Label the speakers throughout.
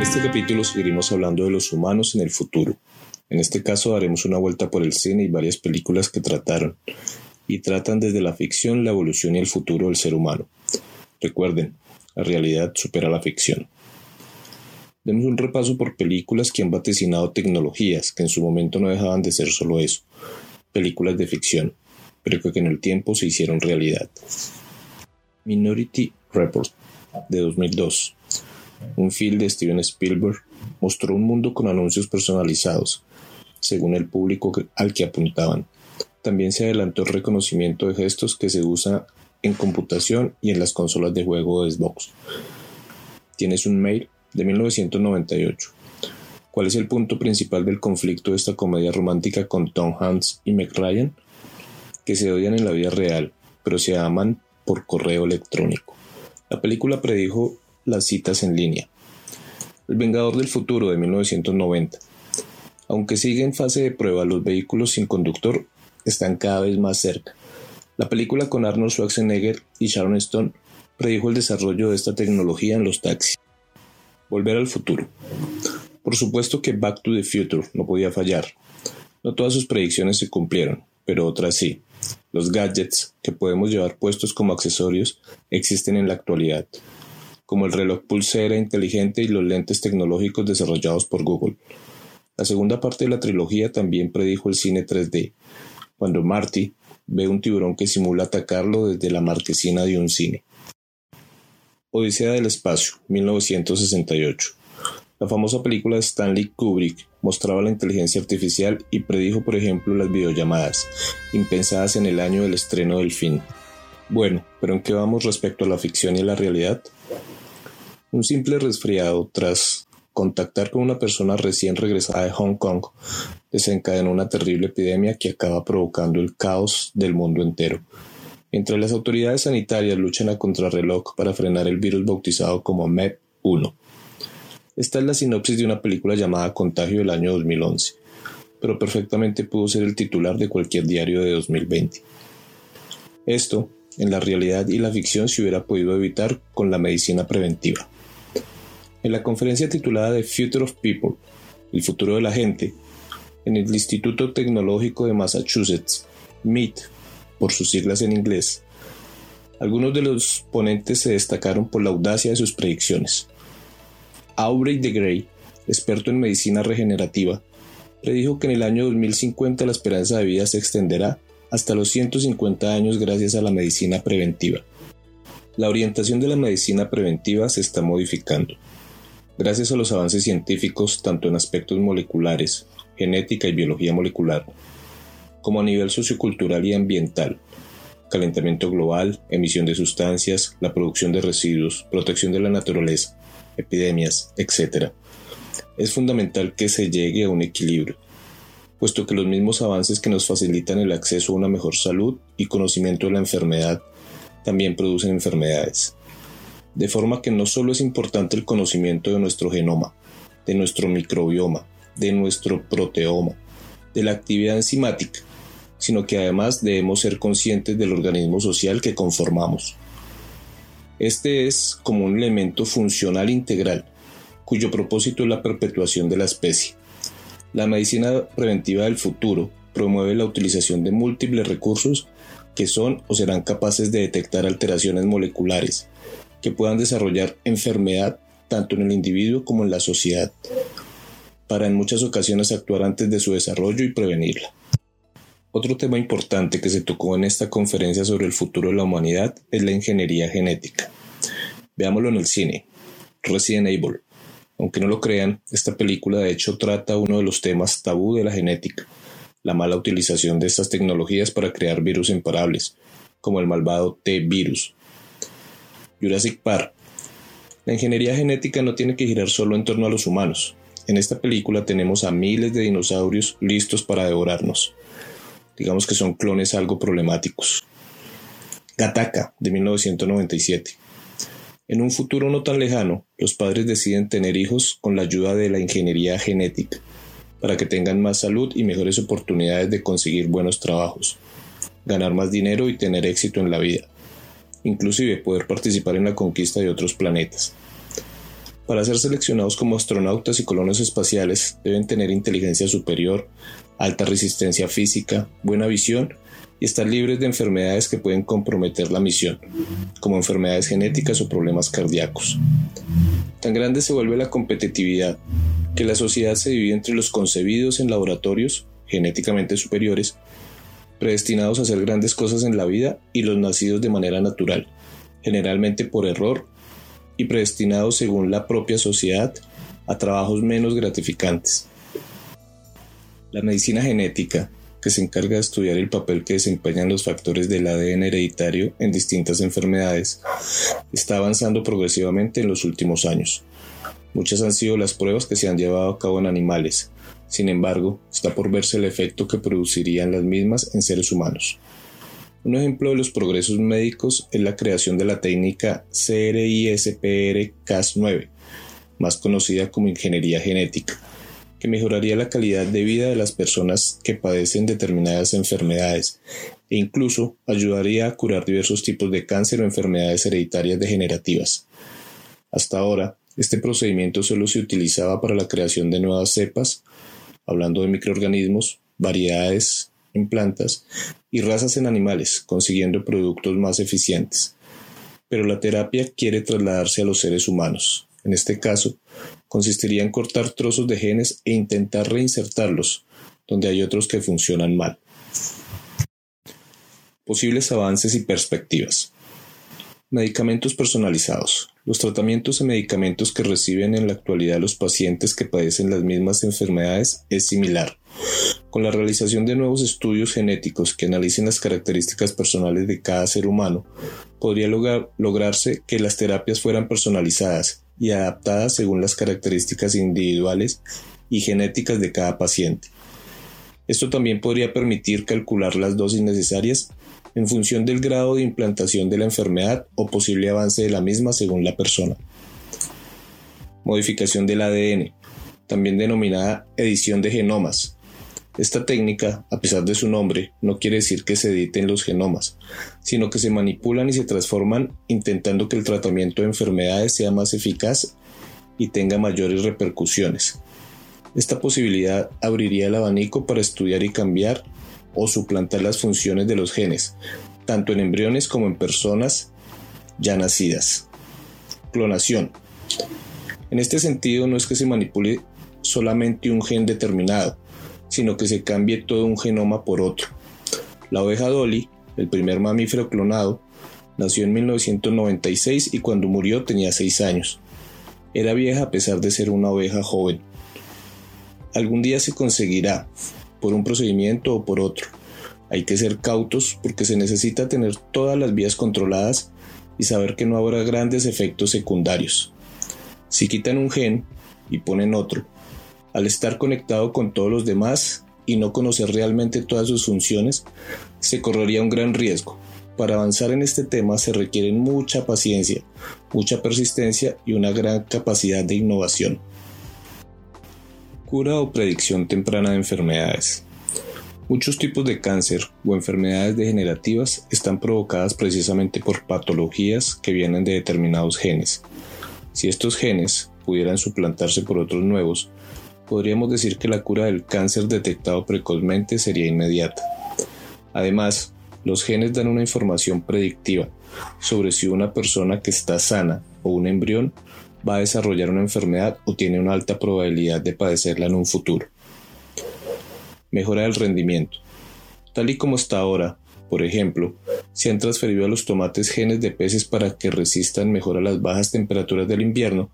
Speaker 1: En este capítulo seguiremos hablando de los humanos en el futuro. En este caso daremos una vuelta por el cine y varias películas que trataron y tratan desde la ficción, la evolución y el futuro del ser humano. Recuerden, la realidad supera la ficción. Demos un repaso por películas que han vaticinado tecnologías que en su momento no dejaban de ser solo eso, películas de ficción, pero que en el tiempo se hicieron realidad. Minority Report, de 2002. Un film de Steven Spielberg mostró un mundo con anuncios personalizados, según el público al que apuntaban. También se adelantó el reconocimiento de gestos que se usa en computación y en las consolas de juego de Xbox. Tienes un mail de 1998. ¿Cuál es el punto principal del conflicto de esta comedia romántica con Tom Hanks y Meg? Que se odian en la vida real, pero se aman por correo electrónico. La película predijo las citas en línea. El Vengador del Futuro de 1990. Aunque sigue en fase de prueba, los vehículos sin conductor están cada vez más cerca. La película con Arnold Schwarzenegger y Sharon Stone predijo el desarrollo de esta tecnología en los taxis. Volver al futuro. Por supuesto que Back to the Future no podía fallar. No todas sus predicciones se cumplieron, pero otras sí. Los gadgets que podemos llevar puestos como accesorios existen en la actualidad, como el reloj pulsera inteligente y los lentes tecnológicos desarrollados por Google. La segunda parte de la trilogía también predijo el cine 3D, cuando Marty ve un tiburón que simula atacarlo desde la marquesina de un cine. Odisea del Espacio, 1968. La famosa película de Stanley Kubrick mostraba la inteligencia artificial y predijo, por ejemplo, las videollamadas, impensadas en el año del estreno del film. Bueno, pero ¿en qué vamos respecto a la ficción y la realidad? Un simple resfriado tras contactar con una persona recién regresada de Hong Kong desencadenó una terrible epidemia que acaba provocando el caos del mundo entero. Mientras las autoridades sanitarias luchan a contrarreloj para frenar el virus bautizado como MEP-1. Esta es la sinopsis de una película llamada Contagio del año 2011, pero perfectamente pudo ser el titular de cualquier diario de 2020. Esto, en la realidad y la ficción, se hubiera podido evitar con la medicina preventiva. En la conferencia titulada The Future of People, el futuro de la gente, en el Instituto Tecnológico de Massachusetts, MIT, por sus siglas en inglés, algunos de los ponentes se destacaron por la audacia de sus predicciones. Aubrey de Grey, experto en medicina regenerativa, predijo que en el año 2050 la esperanza de vida se extenderá hasta los 150 años gracias a la medicina preventiva. La orientación de la medicina preventiva se está modificando. Gracias a los avances científicos tanto en aspectos moleculares, genética y biología molecular, como a nivel sociocultural y ambiental, calentamiento global, emisión de sustancias, la producción de residuos, protección de la naturaleza, epidemias, etc. Es fundamental que se llegue a un equilibrio, puesto que los mismos avances que nos facilitan el acceso a una mejor salud y conocimiento de la enfermedad también producen enfermedades de forma que no solo es importante el conocimiento de nuestro genoma, de nuestro microbioma, de nuestro proteoma, de la actividad enzimática, sino que además debemos ser conscientes del organismo social que conformamos. Este es como un elemento funcional integral, cuyo propósito es la perpetuación de la especie. La medicina preventiva del futuro promueve la utilización de múltiples recursos que son o serán capaces de detectar alteraciones moleculares, que puedan desarrollar enfermedad tanto en el individuo como en la sociedad, para en muchas ocasiones actuar antes de su desarrollo y prevenirla. Otro tema importante que se tocó en esta conferencia sobre el futuro de la humanidad es la ingeniería genética. Veámoslo en el cine. Resident Evil. Aunque no lo crean, esta película de hecho trata uno de los temas tabú de la genética, la mala utilización de estas tecnologías para crear virus imparables, como el malvado T-virus, Jurassic Park. La ingeniería genética no tiene que girar solo en torno a los humanos. En esta película tenemos a miles de dinosaurios listos para devorarnos. Digamos que son clones algo problemáticos. Gataka, de 1997. En un futuro no tan lejano, los padres deciden tener hijos con la ayuda de la ingeniería genética, para que tengan más salud y mejores oportunidades de conseguir buenos trabajos, ganar más dinero y tener éxito en la vida inclusive poder participar en la conquista de otros planetas. Para ser seleccionados como astronautas y colonos espaciales deben tener inteligencia superior, alta resistencia física, buena visión y estar libres de enfermedades que pueden comprometer la misión, como enfermedades genéticas o problemas cardíacos. Tan grande se vuelve la competitividad que la sociedad se divide entre los concebidos en laboratorios, genéticamente superiores, predestinados a hacer grandes cosas en la vida, y los nacidos de manera natural, generalmente por error, y predestinados según la propia sociedad a trabajos menos gratificantes. La medicina genética, que se encarga de estudiar el papel que desempeñan los factores del ADN hereditario en distintas enfermedades, está avanzando progresivamente en los últimos años. Muchas han sido las pruebas que se han llevado a cabo en animales, sin embargo, está por verse el efecto que producirían las mismas en seres humanos. Un ejemplo de los progresos médicos es la creación de la técnica CRISPR-Cas9, más conocida como ingeniería genética, que mejoraría la calidad de vida de las personas que padecen determinadas enfermedades e incluso ayudaría a curar diversos tipos de cáncer o enfermedades hereditarias degenerativas. Hasta ahora, este procedimiento solo se utilizaba para la creación de nuevas cepas, hablando de microorganismos, variedades en plantas y razas en animales, consiguiendo productos más eficientes. Pero la terapia quiere trasladarse a los seres humanos. En este caso, consistiría en cortar trozos de genes e intentar reinsertarlos, donde hay otros que funcionan mal. Posibles avances y perspectivas. Medicamentos personalizados. Los tratamientos y medicamentos que reciben en la actualidad los pacientes que padecen las mismas enfermedades es similar. Con la realización de nuevos estudios genéticos que analicen las características personales de cada ser humano, podría lograrse que las terapias fueran personalizadas y adaptadas según las características individuales y genéticas de cada paciente. Esto también podría permitir calcular las dosis necesarias en función del grado de implantación de la enfermedad o posible avance de la misma según la persona. Modificación del ADN, también denominada edición de genomas. Esta técnica, a pesar de su nombre, no quiere decir que se editen los genomas, sino que se manipulan y se transforman intentando que el tratamiento de enfermedades sea más eficaz y tenga mayores repercusiones. Esta posibilidad abriría el abanico para estudiar y cambiar o suplantar las funciones de los genes, tanto en embriones como en personas ya nacidas. Clonación. En este sentido no es que se manipule solamente un gen determinado, sino que se cambie todo un genoma por otro. La oveja Dolly, el primer mamífero clonado, nació en 1996 y cuando murió tenía 6 años. Era vieja a pesar de ser una oveja joven. Algún día se conseguirá, por un procedimiento o por otro. Hay que ser cautos porque se necesita tener todas las vías controladas y saber que no habrá grandes efectos secundarios. Si quitan un gen y ponen otro, al estar conectado con todos los demás y no conocer realmente todas sus funciones, se correría un gran riesgo. Para avanzar en este tema se requiere mucha paciencia, mucha persistencia y una gran capacidad de innovación. Cura o predicción temprana de enfermedades. Muchos tipos de cáncer o enfermedades degenerativas están provocadas precisamente por patologías que vienen de determinados genes. Si estos genes pudieran suplantarse por otros nuevos, podríamos decir que la cura del cáncer detectado precozmente sería inmediata. Además, los genes dan una información predictiva sobre si una persona que está sana o un embrión va a desarrollar una enfermedad o tiene una alta probabilidad de padecerla en un futuro. Mejora del rendimiento. Tal y como está ahora, por ejemplo, se han transferido a los tomates genes de peces para que resistan mejor a las bajas temperaturas del invierno,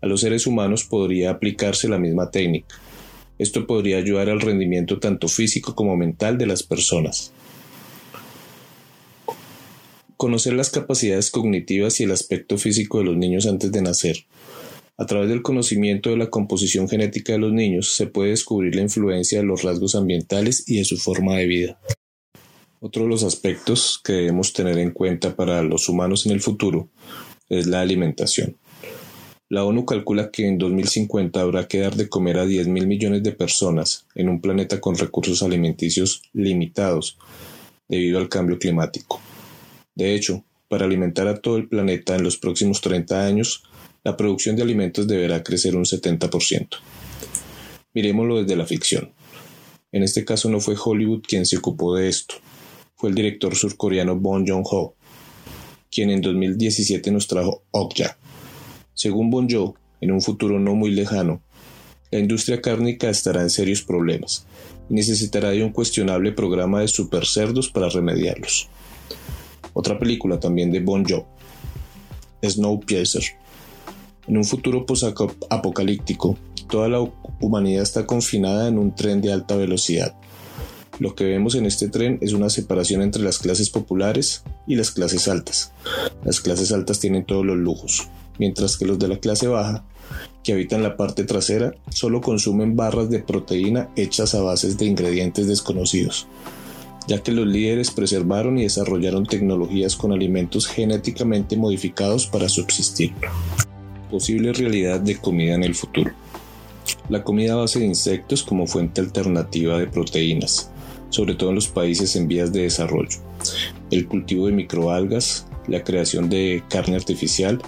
Speaker 1: a los seres humanos podría aplicarse la misma técnica. Esto podría ayudar al rendimiento tanto físico como mental de las personas. Conocer las capacidades cognitivas y el aspecto físico de los niños antes de nacer. A través del conocimiento de la composición genética de los niños se puede descubrir la influencia de los rasgos ambientales y de su forma de vida. Otro de los aspectos que debemos tener en cuenta para los humanos en el futuro es la alimentación. La ONU calcula que en 2050 habrá que dar de comer a 10 mil millones de personas en un planeta con recursos alimenticios limitados debido al cambio climático. De hecho, para alimentar a todo el planeta en los próximos 30 años, la producción de alimentos deberá crecer un 70%. Miremoslo desde la ficción. En este caso no fue Hollywood quien se ocupó de esto, fue el director surcoreano Bong Joon-ho, quien en 2017 nos trajo Okja. Según Bon Joon, en un futuro no muy lejano, la industria cárnica estará en serios problemas y necesitará de un cuestionable programa de supercerdos para remediarlos. Otra película también de Bon Joon, Snowpiercer. En un futuro posapocalíptico, toda la humanidad está confinada en un tren de alta velocidad. Lo que vemos en este tren es una separación entre las clases populares y las clases altas. Las clases altas tienen todos los lujos, mientras que los de la clase baja, que habitan la parte trasera, solo consumen barras de proteína hechas a bases de ingredientes desconocidos, ya que los líderes preservaron y desarrollaron tecnologías con alimentos genéticamente modificados para subsistir. Posible realidad de comida en el futuro. La comida a base de insectos como fuente alternativa de proteínas, sobre todo en los países en vías de desarrollo. El cultivo de microalgas, la creación de carne artificial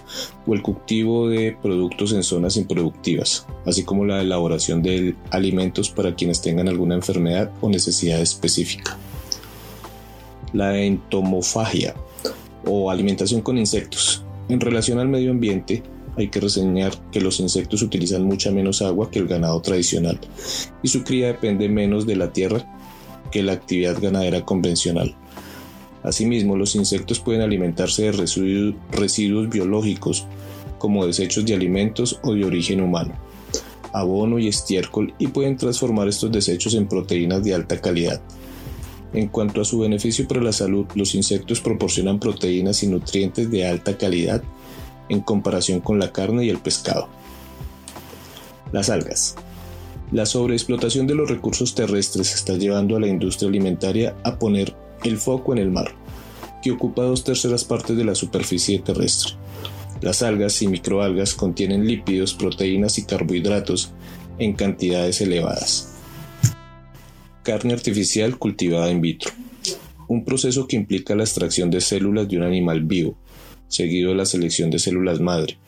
Speaker 1: o el cultivo de productos en zonas improductivas, así como la elaboración de alimentos para quienes tengan alguna enfermedad o necesidad específica. La entomofagia o alimentación con insectos. En relación al medio ambiente, hay que reseñar que los insectos utilizan mucha menos agua que el ganado tradicional y su cría depende menos de la tierra que la actividad ganadera convencional. Asimismo, los insectos pueden alimentarse de residuos, biológicos, como desechos de alimentos o de origen humano, abono y estiércol, y pueden transformar estos desechos en proteínas de alta calidad. En cuanto a su beneficio para la salud, los insectos proporcionan proteínas y nutrientes de alta calidad en comparación con la carne y el pescado. Las algas. La sobreexplotación de los recursos terrestres está llevando a la industria alimentaria a poner el foco en el mar, que ocupa dos terceras partes de la superficie terrestre. Las algas y microalgas contienen lípidos, proteínas y carbohidratos en cantidades elevadas. Carne artificial cultivada in vitro. Un proceso que implica la extracción de células de un animal vivo, seguido de la selección de células madre,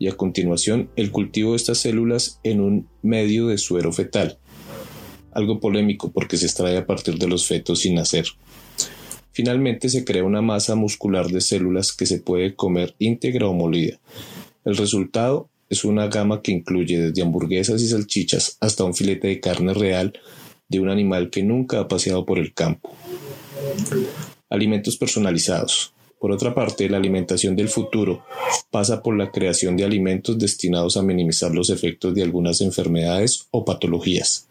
Speaker 1: y a continuación el cultivo de estas células en un medio de suero fetal, algo polémico porque se extrae a partir de los fetos sin nacer. Finalmente se crea una masa muscular de células que se puede comer íntegra o molida. El resultado es una gama que incluye desde hamburguesas y salchichas hasta un filete de carne real de un animal que nunca ha paseado por el campo. Alimentos personalizados. Por otra parte, la alimentación del futuro pasa por la creación de alimentos destinados a minimizar los efectos de algunas enfermedades o patologías.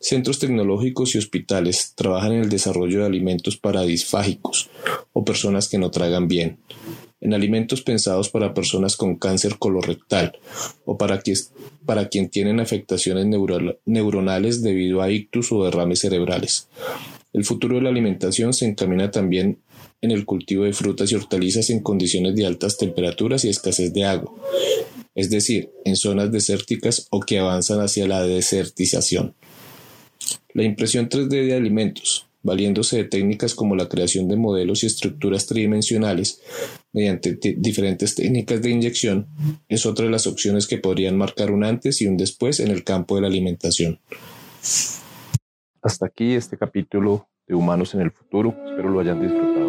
Speaker 1: Centros tecnológicos y hospitales trabajan en el desarrollo de alimentos para disfágicos o personas que no tragan bien, en alimentos pensados para personas con cáncer colorectal o para, para quien tienen afectaciones neuronales debido a ictus o derrames cerebrales. El futuro de la alimentación se encamina también en el cultivo de frutas y hortalizas en condiciones de altas temperaturas y escasez de agua, es decir, en zonas desérticas o que avanzan hacia la desertización. La impresión 3D de alimentos, valiéndose de técnicas como la creación de modelos y estructuras tridimensionales mediante diferentes técnicas de inyección, es otra de las opciones que podrían marcar un antes y un después en el campo de la alimentación. Hasta aquí este capítulo de Humanos en el Futuro. Espero lo hayan disfrutado.